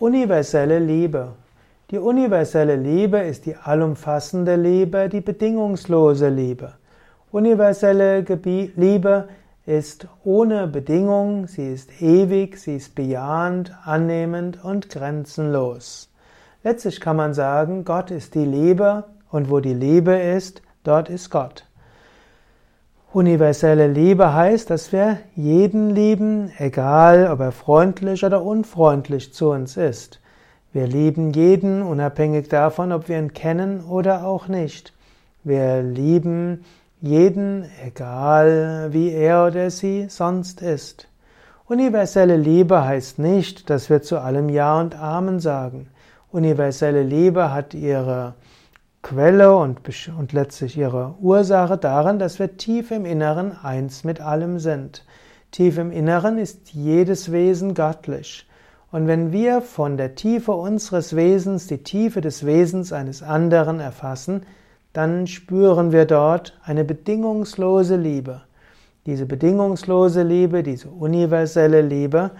Universelle Liebe. Die universelle Liebe ist die allumfassende Liebe, die bedingungslose Liebe. Universelle Liebe ist ohne Bedingung, sie ist ewig, sie ist bejahend, annehmend und grenzenlos. Letztlich kann man sagen, Gott ist die Liebe und wo die Liebe ist, dort ist Gott. Universelle Liebe heißt, dass wir jeden lieben, egal ob er freundlich oder unfreundlich zu uns ist. Wir lieben jeden, unabhängig davon, ob wir ihn kennen oder auch nicht. Wir lieben jeden, egal wie er oder sie sonst ist. Universelle Liebe heißt nicht, dass wir zu allem Ja und Amen sagen. Universelle Liebe hat ihre Quelle und, und letztlich ihre Ursache darin, dass wir tief im Inneren eins mit allem sind. Tief im Inneren ist jedes Wesen göttlich. Und wenn wir von der Tiefe unseres Wesens die Tiefe des Wesens eines anderen erfassen, dann spüren wir dort eine bedingungslose Liebe. Diese bedingungslose Liebe, diese universelle Liebe,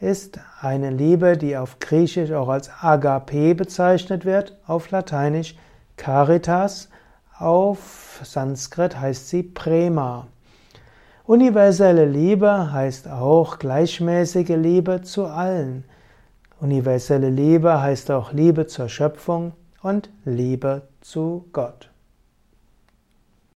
ist eine Liebe, die auf Griechisch auch als Agape bezeichnet wird, auf Lateinisch Caritas, auf Sanskrit heißt sie Prema. Universelle Liebe heißt auch gleichmäßige Liebe zu allen. Universelle Liebe heißt auch Liebe zur Schöpfung und Liebe zu Gott.